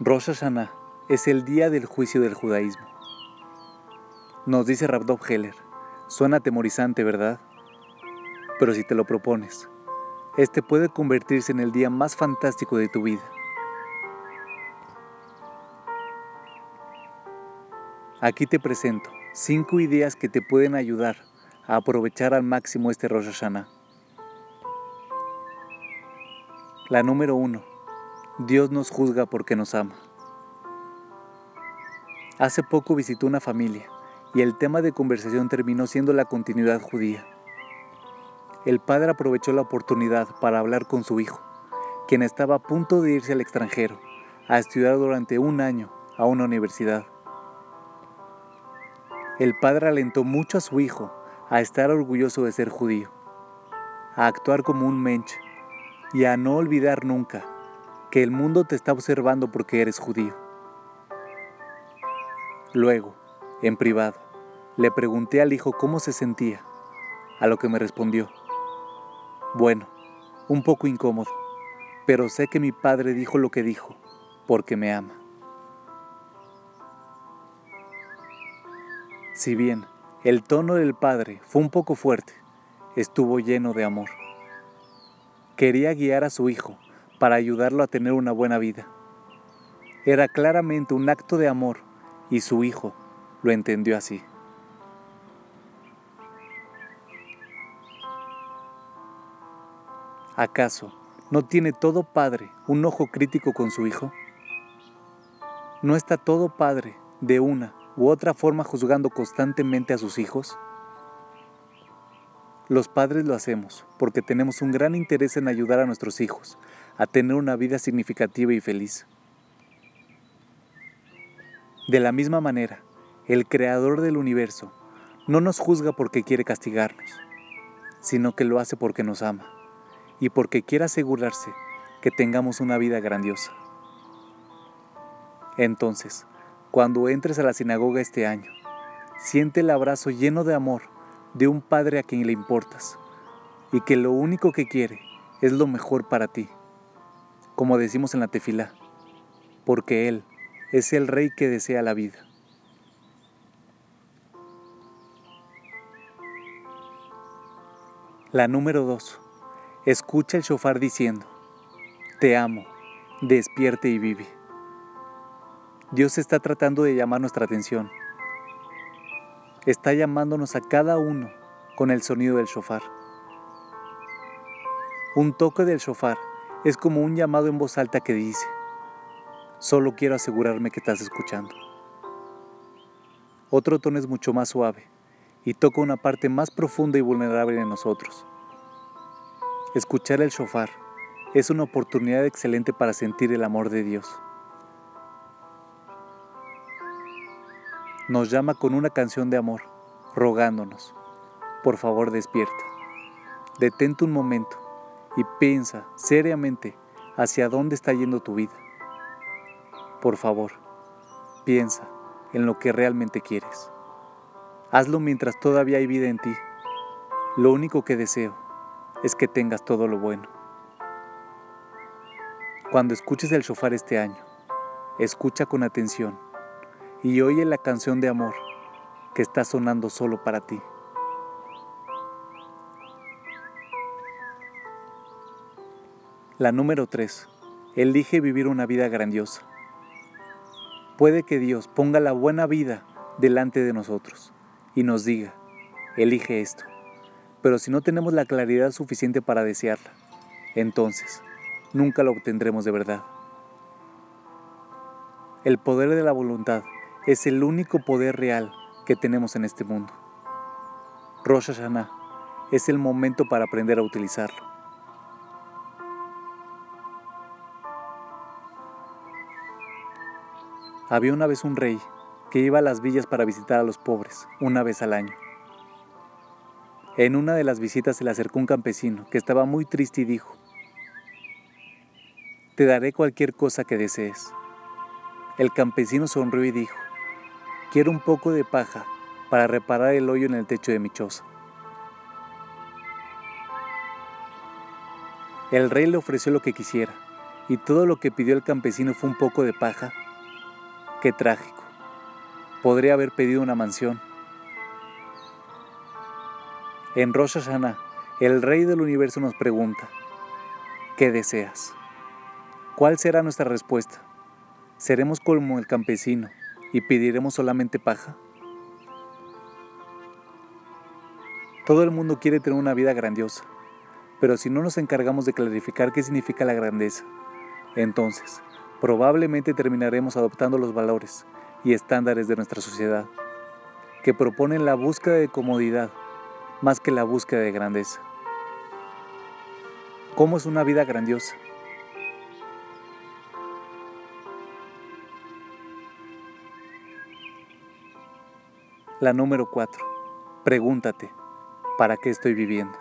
Rosh Hashanah es el día del juicio del judaísmo. Nos dice Rabdov Heller, suena atemorizante, ¿verdad? Pero si te lo propones, este puede convertirse en el día más fantástico de tu vida. Aquí te presento cinco ideas que te pueden ayudar a aprovechar al máximo este Rosh Hashanah. La número uno, Dios nos juzga porque nos ama. Hace poco visitó una familia y el tema de conversación terminó siendo la continuidad judía. El padre aprovechó la oportunidad para hablar con su hijo, quien estaba a punto de irse al extranjero a estudiar durante un año a una universidad. El padre alentó mucho a su hijo a estar orgulloso de ser judío, a actuar como un mensch y a no olvidar nunca que el mundo te está observando porque eres judío. Luego, en privado, le pregunté al hijo cómo se sentía, a lo que me respondió, bueno, un poco incómodo, pero sé que mi padre dijo lo que dijo, porque me ama. Si bien el tono del padre fue un poco fuerte, estuvo lleno de amor. Quería guiar a su hijo para ayudarlo a tener una buena vida. Era claramente un acto de amor y su hijo lo entendió así. ¿Acaso no tiene todo padre un ojo crítico con su hijo? ¿No está todo padre de una u otra forma juzgando constantemente a sus hijos? Los padres lo hacemos porque tenemos un gran interés en ayudar a nuestros hijos a tener una vida significativa y feliz. De la misma manera, el Creador del universo no nos juzga porque quiere castigarnos, sino que lo hace porque nos ama y porque quiere asegurarse que tengamos una vida grandiosa. Entonces, cuando entres a la sinagoga este año, siente el abrazo lleno de amor de un Padre a quien le importas y que lo único que quiere es lo mejor para ti, como decimos en la tefila, porque Él es el Rey que desea la vida. La número 2. Escucha el shofar diciendo, Te amo, despierte y vive. Dios está tratando de llamar nuestra atención está llamándonos a cada uno con el sonido del shofar. Un toque del shofar es como un llamado en voz alta que dice, solo quiero asegurarme que estás escuchando. Otro tono es mucho más suave y toca una parte más profunda y vulnerable en nosotros. Escuchar el shofar es una oportunidad excelente para sentir el amor de Dios. Nos llama con una canción de amor, rogándonos, por favor despierta. Detente un momento y piensa seriamente hacia dónde está yendo tu vida. Por favor, piensa en lo que realmente quieres. Hazlo mientras todavía hay vida en ti. Lo único que deseo es que tengas todo lo bueno. Cuando escuches el shofar este año, escucha con atención y oye la canción de amor que está sonando solo para ti. La número 3. Elige vivir una vida grandiosa. Puede que Dios ponga la buena vida delante de nosotros y nos diga, elige esto. Pero si no tenemos la claridad suficiente para desearla, entonces nunca lo obtendremos de verdad. El poder de la voluntad es el único poder real que tenemos en este mundo. Rosh Hashanah es el momento para aprender a utilizarlo. Había una vez un rey que iba a las villas para visitar a los pobres una vez al año. En una de las visitas se le acercó un campesino que estaba muy triste y dijo, Te daré cualquier cosa que desees. El campesino sonrió y dijo, Quiero un poco de paja para reparar el hoyo en el techo de mi choza. El rey le ofreció lo que quisiera y todo lo que pidió el campesino fue un poco de paja, qué trágico. Podría haber pedido una mansión. En Rosh Hashanah, el Rey del Universo nos pregunta, ¿qué deseas? ¿Cuál será nuestra respuesta? ¿Seremos como el campesino y pediremos solamente paja? Todo el mundo quiere tener una vida grandiosa, pero si no nos encargamos de clarificar qué significa la grandeza, entonces probablemente terminaremos adoptando los valores y estándares de nuestra sociedad, que proponen la búsqueda de comodidad más que la búsqueda de grandeza. ¿Cómo es una vida grandiosa? La número 4. Pregúntate, ¿para qué estoy viviendo?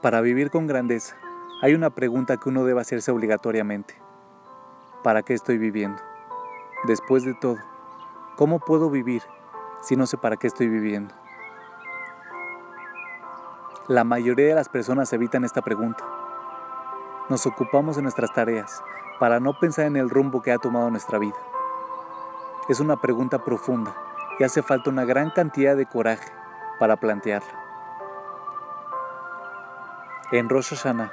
Para vivir con grandeza, hay una pregunta que uno debe hacerse obligatoriamente. ¿Para qué estoy viviendo? Después de todo, ¿cómo puedo vivir si no sé para qué estoy viviendo? La mayoría de las personas evitan esta pregunta. Nos ocupamos de nuestras tareas para no pensar en el rumbo que ha tomado nuestra vida. Es una pregunta profunda y hace falta una gran cantidad de coraje para plantearla. En Rosh Hashanah,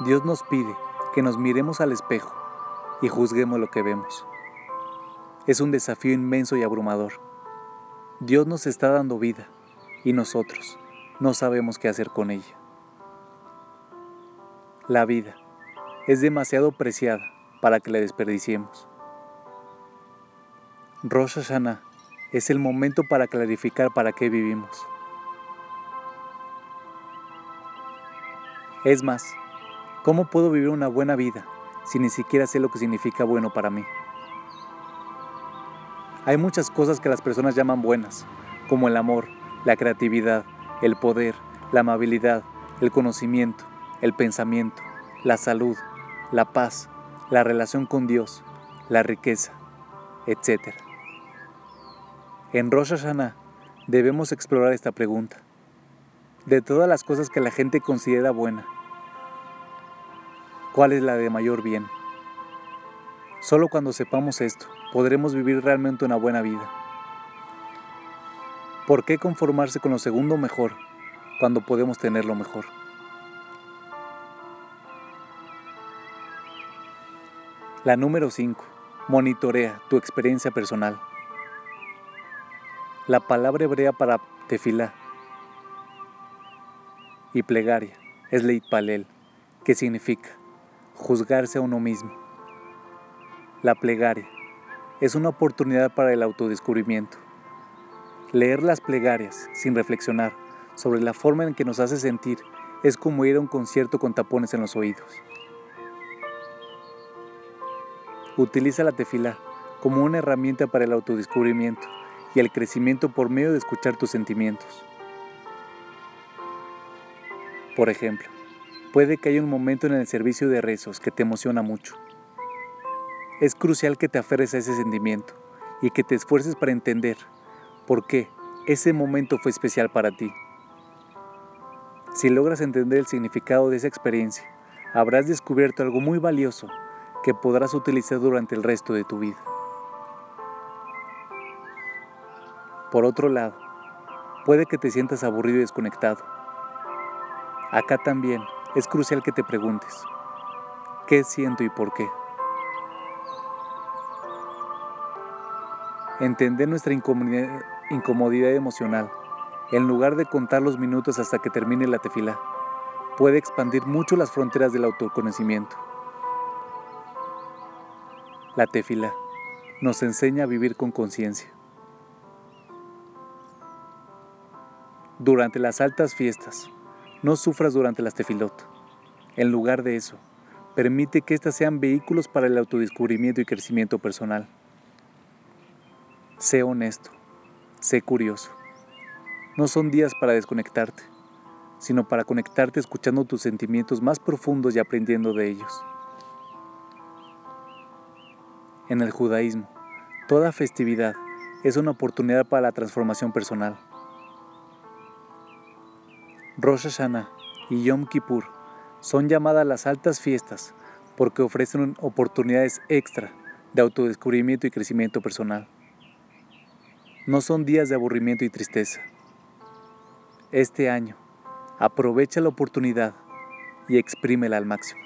Dios nos pide que nos miremos al espejo y juzguemos lo que vemos. Es un desafío inmenso y abrumador. Dios nos está dando vida y nosotros no sabemos qué hacer con ella. La vida es demasiado preciada para que la desperdiciemos. Rosh Hashanah es el momento para clarificar para qué vivimos. Es más, ¿cómo puedo vivir una buena vida si ni siquiera sé lo que significa bueno para mí? Hay muchas cosas que las personas llaman buenas, como el amor, la creatividad, el poder, la amabilidad, el conocimiento, el pensamiento, la salud, la paz, la relación con Dios, la riqueza, etc. En Rosh Hashanah debemos explorar esta pregunta. De todas las cosas que la gente considera buena, cuál es la de mayor bien. Solo cuando sepamos esto podremos vivir realmente una buena vida. ¿Por qué conformarse con lo segundo mejor cuando podemos tener lo mejor? La número 5. Monitorea tu experiencia personal. La palabra hebrea para tefilá y plegaria es leitpalel, que significa juzgarse a uno mismo. La plegaria es una oportunidad para el autodescubrimiento. Leer las plegarias sin reflexionar sobre la forma en que nos hace sentir es como ir a un concierto con tapones en los oídos. Utiliza la tefila como una herramienta para el autodescubrimiento y el crecimiento por medio de escuchar tus sentimientos. Por ejemplo, Puede que haya un momento en el servicio de rezos que te emociona mucho. Es crucial que te aferres a ese sentimiento y que te esfuerces para entender por qué ese momento fue especial para ti. Si logras entender el significado de esa experiencia, habrás descubierto algo muy valioso que podrás utilizar durante el resto de tu vida. Por otro lado, puede que te sientas aburrido y desconectado. Acá también es crucial que te preguntes, ¿qué siento y por qué? Entender nuestra incomodidad, emocional, en lugar de contar los minutos hasta que termine la tefila, puede expandir mucho las fronteras del autoconocimiento. La tefila nos enseña a vivir con conciencia. Durante las altas fiestas, no sufras durante las tefilot. En lugar de eso, permite que éstas sean vehículos para el autodescubrimiento y crecimiento personal. Sé honesto, sé curioso. No son días para desconectarte, sino para conectarte escuchando tus sentimientos más profundos y aprendiendo de ellos. En el judaísmo, toda festividad es una oportunidad para la transformación personal. Rosh Hashanah y Yom Kippur son llamadas las altas fiestas porque ofrecen oportunidades extra de autodescubrimiento y crecimiento personal. No son días de aburrimiento y tristeza. Este año, aprovecha la oportunidad y exprímela al máximo.